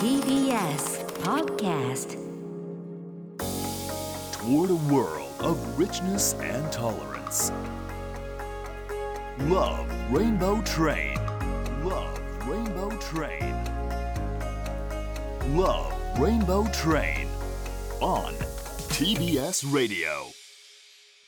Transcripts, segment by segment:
TBS Podcast toward a world of richness and tolerance. Love Rainbow Train. Love Rainbow Train. Love Rainbow Train. On TBS Radio.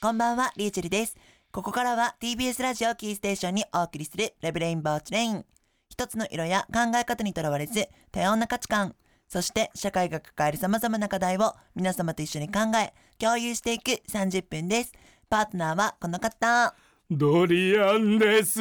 こんばんは、リュウチェルです。ここからは TBS ラジオキーステーションにお送りするレブレインボートレイン。一つの色や考え方にとらわれず、多様な価値観、そして社会が抱える様々な課題を皆様と一緒に考え、共有していく30分です。パートナーはこの方。ドリアンです。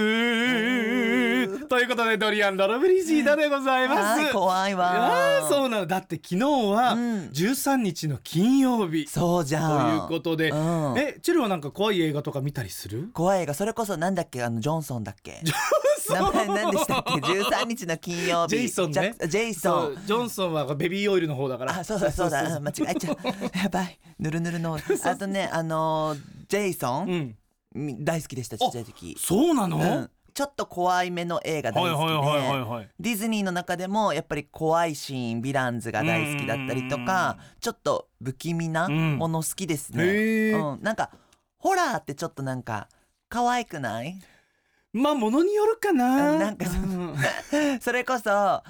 ということで、ドリアンロロブリジーダでございます。はい、怖いあわあ、そうなの。だって昨日はうん13日の金曜日。そうじとゃん。いうことで、うんえ、チェルはなんか怖い映画とか見たりする？怖い映画、それこそなんだっけ？あの、ジョンソンだっけ？名前何でしたっけ ?13 日の金曜日。ジェイソンねジェイソン。ジョンソンはベビーオイルの方だから。あ、そうだそうだ。うん間違えちゃう。やばい。ぬるぬるの。あとね、あのー、ジェイソン、うん。み大好きでした、ちっちゃい時。そうなの、うん。ちょっと怖いめの映画大好きで、ディズニーの中でもやっぱり怖いシーン、ヴィランズが大好きだったりとか、ちょっと不気味なもの好きですね。へーうん。なんか、ホラーってちょっとなんか、可愛くない？まあ、ものによるかな。なんかうん それこそ、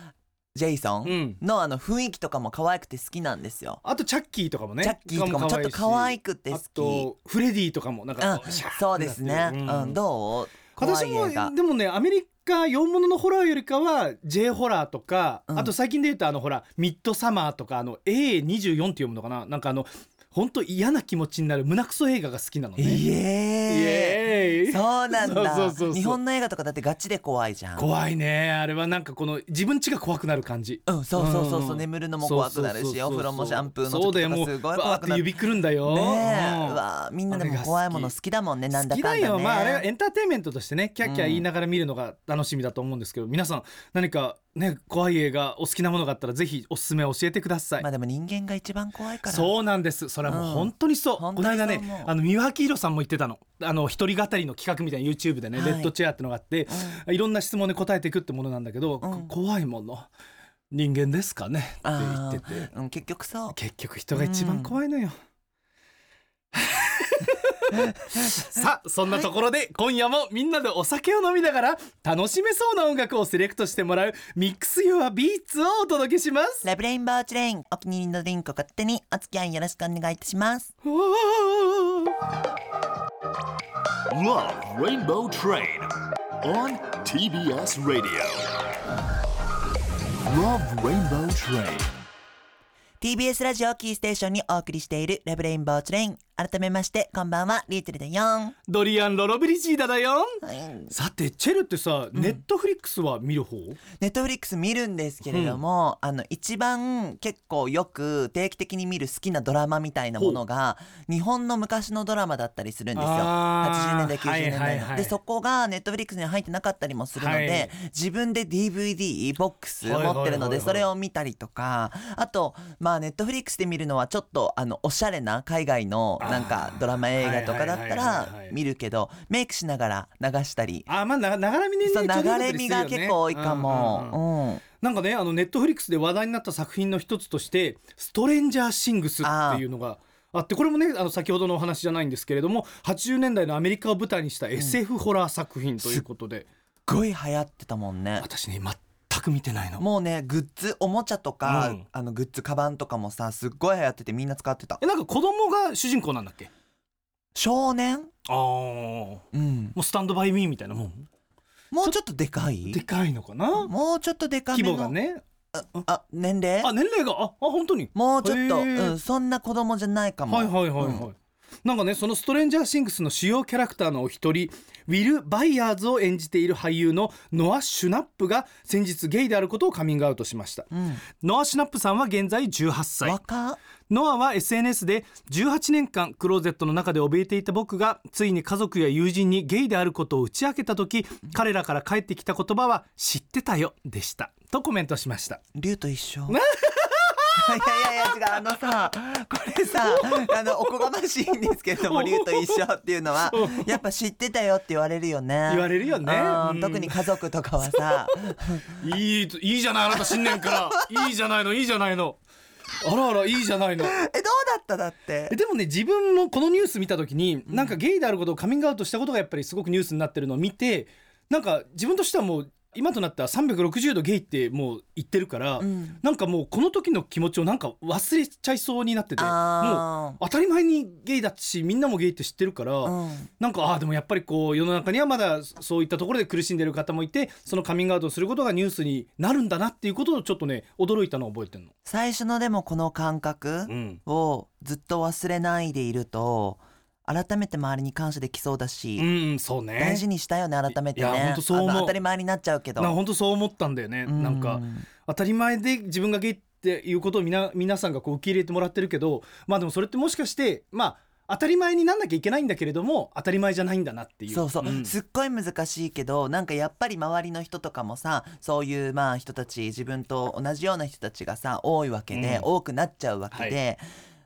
ジェイソうん。ンのあの雰囲気とかも可愛くて好きなんですよ。あと、チャッキーとかもね。チャッキーとかもちょっと可愛くて好き。あと、フレディとかも、なんかこうん、そうですね。うん、どう？怖私も、。でもね、アメリカ洋物のホラーよりかは、J ホラーとか、うん。あと最近で言うと、あの、ほら、ミッドサマーとか、あの、A24 って読むのかな？なんかあの、本当嫌な気持ちになる胸クソ映画が好きなのね。イエーイそうなんだそうそうそう日本の映画とかだってガチで怖いじゃん。怖いね。あれはなんかこの、自分ちが怖くなる感じ。うん、そうそうそうそう、ん眠るのも怖くなるし、お風呂もシャンプーの時とかすごい怖くなる。って指くるんだよ。ねえ、うんうわみんなでも怖いもの好きだもんね、なんだ好きかんだ、ね。だよ。まあ、あれはエンターテインメントとしてね、キャッキャ言いながら見るのが楽しみだと思うんですけど、皆さん、何かね、怖い映画、お好きなものがあったら、ぜひおすすめ教えてください。まあでも人間が一番怖いから。そうなんです。それはもううん本当にそう。本この間ね、あの、三輪明宏さんも言ってたの。あの、一人語りの企画みたいな YouTube でね、はいレッドチェアってのがあって、いろんな質問で答えていくってものなんだけど、ん怖いもの、人間ですかね？って言あってて。結局そう。結局人が一番怖いのよ。さあ、そんなところで、今夜もみんなでお酒を飲みながら楽しめそうな音楽をセレクトしてもらうミックス・ユア・ビーツをお届けします。 Love Rainbow Train、お気に入りのドリンクを勝手にお付き合いよろしくお願いいたします。Love Rainbow Train. On TBS Radio. Love Rainbow Train. TBS ラジオキーステーションにお送りしている Love Rainbow Train。改めまして、こんばんは、リートルだよ。ドリアン・ロロブリジーダだよ。はい。さて、チェルってさ、ネットフリックスは見る方？ネットフリックス見るんですけれども、あの、一番結構よく定期的に見る好きなドラマみたいなものが、日本の昔のドラマだったりするんですよ。80あー。年代、90年代の。はいはいはいで、そこがネットフリックスに入ってなかったりもするので、はい。自分で DVD、ボックス持ってるので、い。それを見たりとか、あと、まあ、ネットフリックスで見るのはちょっと、あの、おしゃれな海外のなんかドラマ映画とかだったらはい見るけど、メイクしながら流したり、あ、まあ、な、ながら見ね、そう、流れ見が結構多いかうんうんうんも。うん。なんかね、あの、ネットフリックスで話題になった作品の一つとして、ストレンジャーシングスっていうのがあって、これもね、あの、先ほどのお話じゃないんですけれども、80年代のアメリカを舞台にした SF ホラー作品ということで、すっごい流行ってたもんね。私ね、全く見てないの。もうね、グッズ、おもちゃとか、うんあの、グッズ、カバンとかもさ、すっごい流行っててみんな使ってたえ、。なんか子供が主人公なんだっけ？少年？ああ。もうん。うスタンドバイミーみたいなもん？もうちょっとでかい？でかいのかな？もうちょっとでかめ規の。模がね。あ、年齢？あ、年齢が、あ、あ、本当に？もうちょっと、へーうん、そんな子供じゃないかも。はいはいはいはい。なんかね、そのストレンジャーシングスの主要キャラクターのお一人、ウィル・バイヤーズを演じている俳優のノア・シュナップが先日ゲイであることをカミングアウトしました。ノア・シュナップさんは現在18歳。ノアは SNS で18年間クローゼットの中で怯えていた僕がついに家族や友人にゲイであることを打ち明けた時彼らから返ってきた言葉は知ってたよでしたとコメントしました竜と一緒。いやいやいや違うあのさこれさあのおこがましいんですけれども龍と一緒っていうのはやっぱ知ってたよって言われるよね。言われるよね。うんうん。特に家族とかはさ。いいといいじゃないあなた新年から。いいじゃないのいいじゃないの。あらあらいいじゃないの。えどうだっただって？えでもね自分もこのニュース見た時になんかゲイであることをカミングアウトしたことがやっぱりすごくニュースになってるのを見てなんか自分としてはもう今となっては360度ゲイってもう言ってるから、うん。なんかもうこの時の気持ちをなんか忘れちゃいそうになっててもうあ当たり前にゲイだしみんなもゲイって知ってるから、ーうん。なんかああでもやっぱりこう世の中にはまだそういったところで苦しんでる方もいてそのカミングアウトをすることがニュースになるんだなっていうことをちょっとね驚いたのを覚えてるの。最初のでもこの感覚うん。をずっと忘れないでいると改めて周りに感謝できそうだし、うん、そうね。大事にしたよね改めてね。いやほんとそう思う。当たり前になっちゃうけど。な本当そう思ったんだよね、うなんか当たり前で自分がゲイっていうことをみな皆さんがこう受け入れてもらってるけどまあでもそれってもしかしてまあ当たり前になんなきゃいけないんだけれども当たり前じゃないんだなっていう。そうそう、ん。すっごい難しいけどなんかやっぱり周りの人とかもさそういうまあ人たち自分と同じような人たちがさ多いわけで、うん。多くなっちゃうわけで。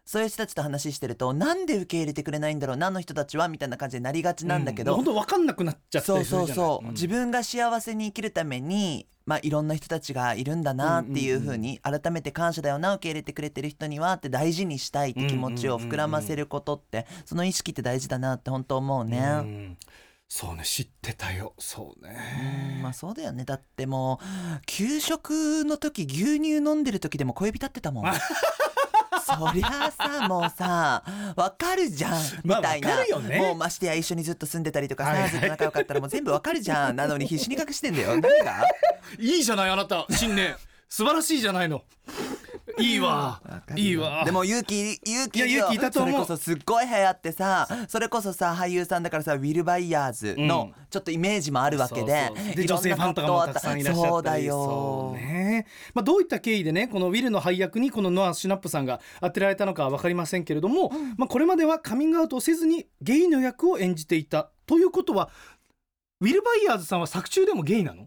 そういう人たちと話してるとなんで受け入れてくれないんだろうなあの人たちはみたいな感じになりがちなんだけど、う本当分かんなくなっちゃったそうそうそう、ん。自分が幸せに生きるためにまあいろんな人たちがいるんだなっていうふうに改めて感謝だよな受け入れてくれてる人にはって大事にしたいって気持ちを膨らませることってその意識って大事だなって本当思うね。うん。そうね知ってたよ。そううんねまあそうだよね。だってもう給食の時牛乳飲んでる時でも小指立ってたもん そりゃあさもうさわかるじゃんみまあたいな、わかるよね。もうましてや一緒にずっと住んでたりとかさ、はい。はいずっと仲良かったらもう全部わかるじゃん。なのに必死に隠してんだよ。何が？いいじゃないあなた。新年。素晴らしいじゃないのいいわ。いいわ。でも勇気勇気いや勇気いたと思う。それこそすっごい流行ってさそれこそさ俳優さんだからさウィル・バイヤーズのちょっとイメージもあるわけで、そうんな女性ファンとかもた。くさんいらっしゃったり。そうだよ。ね。まあ、どういった経緯でねこのウィルの配役にこのノア・シュナップさんが当てられたのかは分かりませんけれども、まあ、これまではカミングアウトをせずにゲイの役を演じていたということはウィル・バイヤーズさんは作中でもゲイなの？あ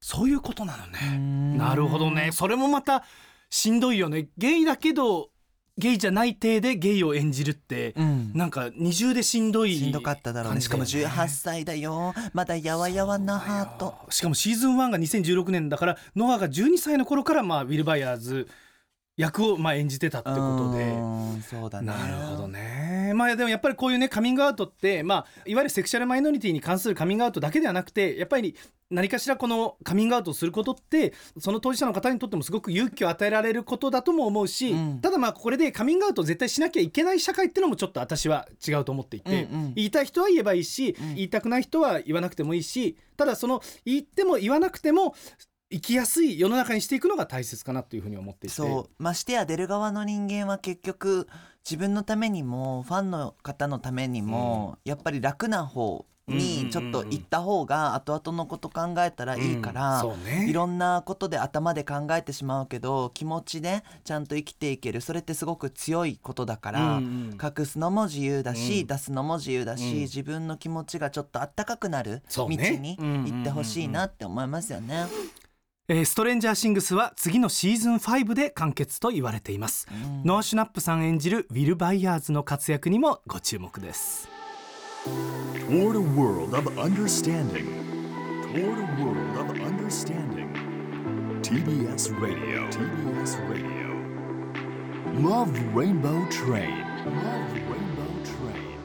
そういうことなのね。なるほどね。それもまたしんどいよね。ゲイだけどゲイじゃない体でゲイを演じるって、うん。なんか二重でしんどいしんどかっただろうね。しかも18歳だよ。まだやわやわなハート。しかもシーズン1が2016年だからノアが12歳の頃からまあウィル・バイヤーズ役をまあ演じてたってことで。うん。そうだね。なるほどね。まあでもやっぱりこういうねカミングアウトってまあいわゆるセクシャルマイノリティに関するカミングアウトだけではなくてやっぱり何かしらこのカミングアウトをすることってその当事者の方にとってもすごく勇気を与えられることだとも思うし、うん。ただまあこれでカミングアウトを絶対しなきゃいけない社会っていうのもちょっと私は違うと思っていて、うんうん。言いたい人は言えばいいし、うん。言いたくない人は言わなくてもいいしただその言っても言わなくても生きやすい世の中にしていくのが大切かなというふうに思っていて。そう。ましてや出る側の人間は結局自分のためにもファンの方のためにも、やっぱり楽な方にちょっと行った方が後々のこと考えたらいいから、うん。ね。いろんなことで頭で考えてしまうけど気持ちでちゃんと生きていける。それってすごく強いことだから、うんうん。隠すのも自由だし、うん。出すのも自由だし、うん。自分の気持ちがちょっとあったかくなる道に行ってほしいなって思いますよね。えーストレンジャーシングスは次のシーズン5で完結と言われています、うんノア・シュナップさん演じるウィル・バイヤーズの活躍にもご注目です Toward a world of understanding. Toward a world of understanding. TBS Radio. TBS Radio. Love Rainbow Train. Love Rainbow Train.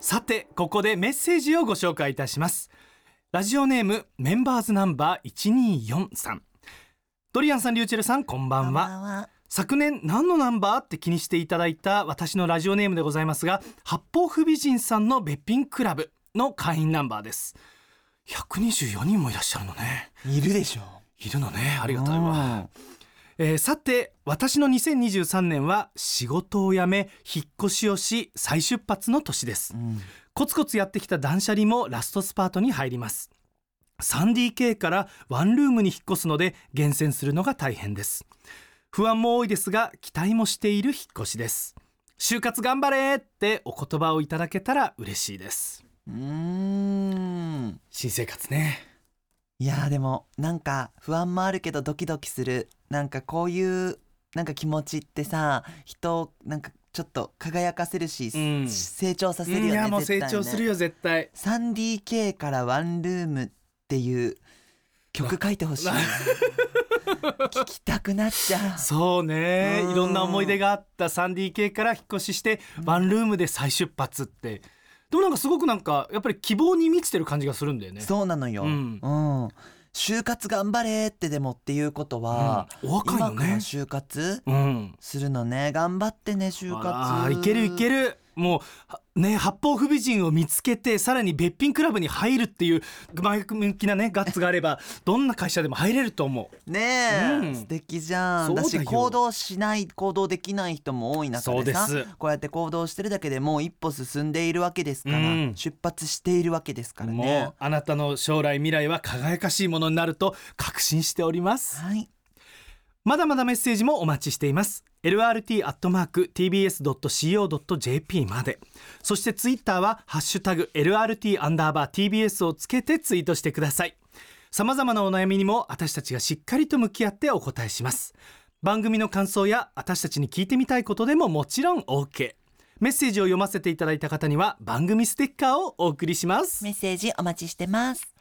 さてここでメッセージをご紹介いたしますラジオネームメンバーズナンバー1243ドリアンさんリューチェルさんこんばんは。昨年何のナンバーって気にしていただいた私のラジオネームでございますが八方不美人さんのべっぴんクラブの会員ナンバーです。124人もいらっしゃるのね。いるでしょ。いるのね。ありがたいうん。わ、えーさて私の2023年は仕事を辞め引っ越しをし再出発の年です、うん。コツコツやってきた断捨離もラストスパートに入ります。3DK からワンルームに引っ越すので厳選するのが大変です。不安も多いですが期待もしている引っ越しです。就活頑張れってお言葉をいただけたら嬉しいです。うーん。新生活ねいやーでもなんか不安もあるけどドキドキする。なんかこういうなんか気持ちってさ人をなんかちょっと輝かせるし、うん。成長させるよねいやもう成長するよ絶対。3DK からワンルームっていう曲書いてほしい聞きたくなっちゃう。そうね。うん。いろんな思い出があった 3DK から引っ越ししてワンルームで再出発ってでもなんかすごくなんかやっぱり希望に満ちてる感じがするんだよね。そうなのよ、ううん。ん就活頑張れってでもっていうことは、うん。お若いのね。就活うん。するのね。頑張ってね就あ活ーいけるいけるもうはね八方不美人を見つけてさらにべっぴんクラブに入るっていう前向きなねガッツがあれば どんな会社でも入れると思う。ねえ、うん。素敵じゃん。だし行動しない行動できない人も多い中でさそうです。こうやって行動してるだけでもう一歩進んでいるわけですから、うん。出発しているわけですからね。もうあなたの将来未来は輝かしいものになると確信しております。はいまだまだメッセージもお待ちしています。lrt.tbs.co.jp まで。そしてツイッターはハッシュタグ LRT アンダーバー TBS をつけてツイートしてください。さまざまなお悩みにも私たちがしっかりと向き合ってお答えします。番組の感想や私たちに聞いてみたいことでももちろん OK メッセージを読ませていただいた方には番組ステッカーをお送りします。メッセージお待ちしてます。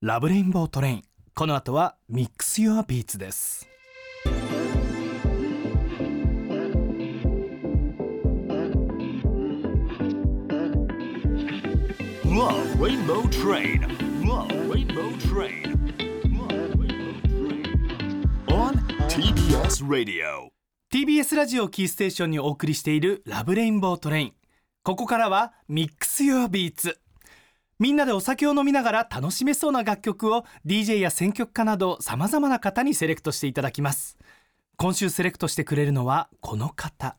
ラブレインボートレイン。この後はミックス Your Beats です Love Rainbow Train. Love Rainbow Train. Love Rainbow Train. On TBS Radio. TBS ラジオをキーステーションにお送りしているラブレインボートレインここからはミックス Your Beats みんなでお酒を飲みながら楽しめそうな楽曲を DJ や選曲家などさまざまな方にセレクトしていただきます今週セレクトしてくれるのはこの方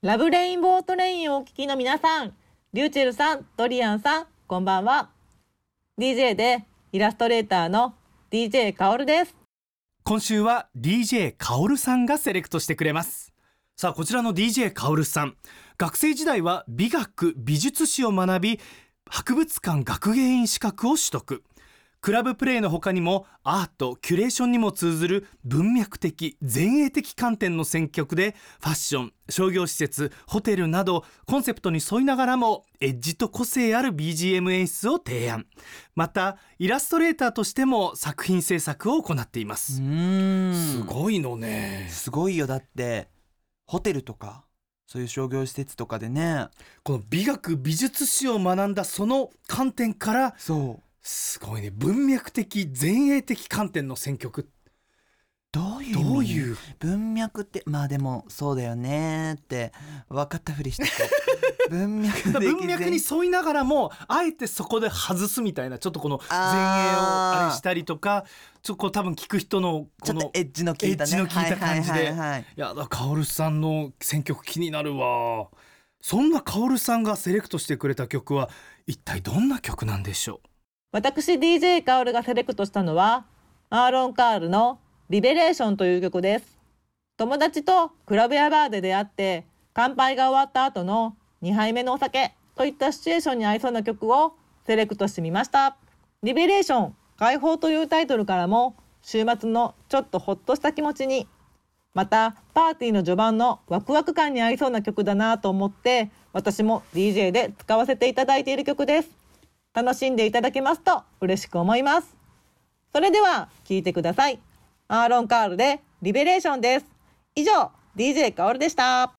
Love Rainbow Train をお聞きの皆さん、りゅうちぇるさん、ドリアンさん、こんばんは。DJ でイラストレーターの DJ Kaoll です。今週は DJ カオルさんがセレクトしてくれますさあこちらの DJ カオルさん学生時代は美学美術史を学び博物館学芸員資格を取得クラブプレイの他にもアートキュレーションにも通ずる文脈的前衛的観点の選曲でファッション商業施設ホテルなどコンセプトに沿いながらもエッジと個性ある BGM 演出を提案。またイラストレーターとしても作品制作を行っていまうす、すごいのね。すごいよ。だってホテルとかそういう商業施設とかでね。この美学美術史を学んだその観点からそうすごいね。文脈的前衛的観点の選曲。どういうどういう？文脈ってまあでもそうだよねって分かったふりして 文脈的文脈に沿いながらもあえてそこで外すみたいなちょっとこの前衛をあれしたりとかちょっとこう多分聞く人のちょっとこのエッジの効いたね。の効いた感じで。はいやだカオルさんの選曲気になるわ。そんなカオルさんがセレクトしてくれた曲は一体どんな曲なんでしょう？私 DJ カオルがセレクトしたのは、アーロン・カールのリベレーションという曲です。友達とクラブやバーで出会って、乾杯が終わった後の2杯目のお酒といったシチュエーションに合いそうな曲をセレクトしてみました。リベレーション、解放というタイトルからも、週末のちょっとほっとした気持ちに、またパーティーの序盤のワクワク感に合いそうな曲だなと思って、私も DJ で使わせていただいている曲です。楽しんでいただけますと嬉しく思います。それでは聴いてください。アーロン・カールでリベレーションです。以上、DJ カオルでした。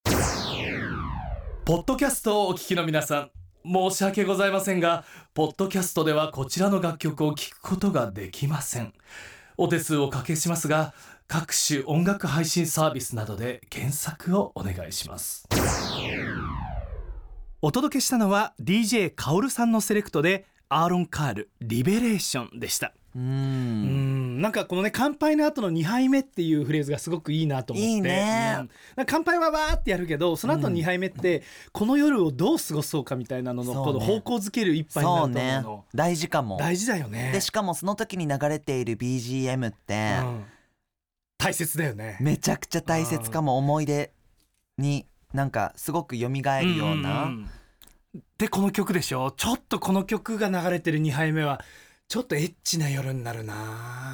ポッドキャストをお聞きの皆さん申し訳ございませんがポッドキャストではこちらの楽曲を聴くことができませんお手数をおかけしますが各種音楽配信サービスなどで検索をお願いしますお届けしたのは DJ カオルさんのセレクトでアーロン・カールリベレーションでした。ううん。んなんかこのね乾杯の後の2杯目っていうフレーズがすごくいいなと思って。いいね。うん。乾杯はわーってやるけどその後の2杯目って、この夜をどう過ごそうかみたいなののこの方向づける一杯になると思そうの大事かも。大事だよね。でしかもその時に流れている BGM ってうん。大切だよね。めちゃくちゃ大切かも。思い出になんかすごく蘇るような、んんでこの曲でしょ？ちょっとこの曲が流れてる2杯目はちょっとエッチな夜になるな。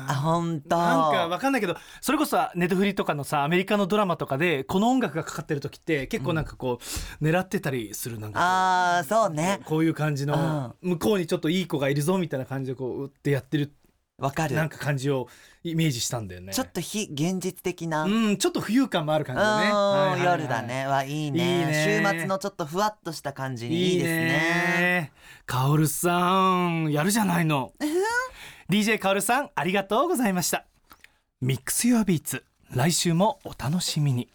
あ本当。なんかわかんないけどそれこそネットフリとかのさアメリカのドラマとかでこの音楽がかかってる時って結構なんかこう、狙ってたりするなんかこうああそうね。こういう感じの向こうにちょっといい子がいるぞみたいな感じでこう打ってやってるわかる。なんか感じをイメージしたんだよね。ちょっと非現実的な、うんちょっと浮遊感もある感じだね。うんはいはいはい。夜だね。はいいね。いいね。週末のちょっとふわっとした感じにいいですね。ね Kaollさんやるじゃないの。DJ カオルさんありがとうございました。 Mix Your Beats 来週もお楽しみに。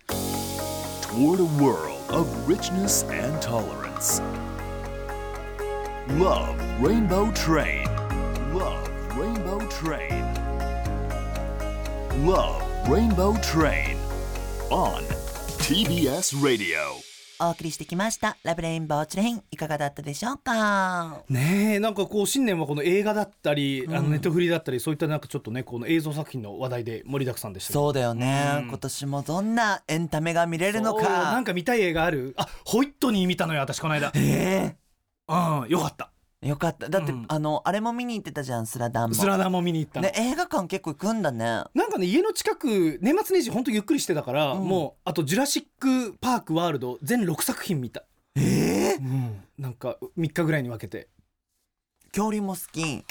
Toward a world of richness and tolerance. Love Rainbow Train. Love Rainbow Train. Love Rainbow Train. On TBS Radio. お送りしてきました。ラブレインボーチュレインいかがだったでしょうか？ねえなんかこう新年はこの映画だったり、あのネットフリだったりそういったなんかちょっとねこの映像作品の話題で盛りだくさんでしたそうだよね、うん。今年もどんなエンタメが見れるのそうよなかんか見たい映画ある？あホイットニー見たのよ私この間。えうんよかった。えよかった。だって、うん。あのあれも見に行ってたじゃんスラダンも。スラダンも見に行ったの。ね映画館結構行くんだね。なんかね家の近く年末年始ほんとゆっくりしてたから、うん。もうあと「ジュラシック・パーク・ワールド」全6作品見た、ええなんか3日ぐらいに分けて。恐竜も好き。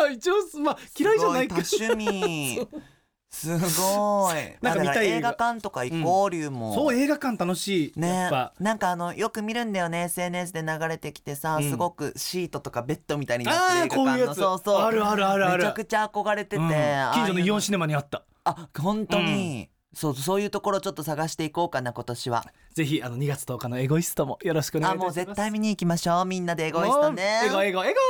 まあ一応まあ嫌いじゃないけど。すごい多趣味 すごい。なんか見たい。映映画画館とか行こう龍も、そう映画館楽しい、やねなんかあのよく見るんだよね。SNS で流れてきてさ、うん。すごくシートとかベッドみたいになってるああ映画館の。こういうやつ。そうそう。あるあるあるある。めちゃくちゃ憧れてて、うん。近所のイオンシネネマにあった。あ本当に、そうそういうところちょっと探していこうかな今年は。ぜひあの2月10日のエゴイストもよろしくお願いします。もう絶対見に行きましょうみんなでエゴイストね。エゴエゴエゴ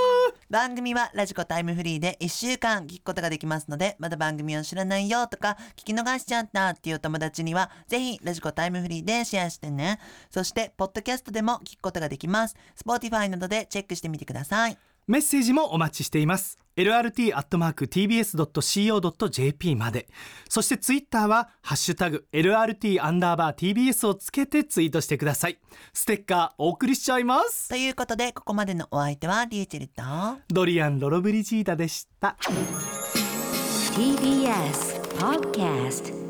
番組はラジコタイムフリーで1週間聞くことができますのでまだ番組を知らないよとか聞き逃しちゃったっていうお友達にはぜひラジコタイムフリーでシェアしてねそしてポッドキャストでも聞くことができます Spotify などでチェックしてみてくださいメッセージもお待ちしています。lrt.tbs.co.jp まで。そしてツイッターはハッシュタグ LRT アンダーバー TBS をつけてツイートしてください。ステッカーお送りしちゃいます。ということでここまでのお相手はリューチェルとドリアン・ロロブリジーダでした。TBS Podcast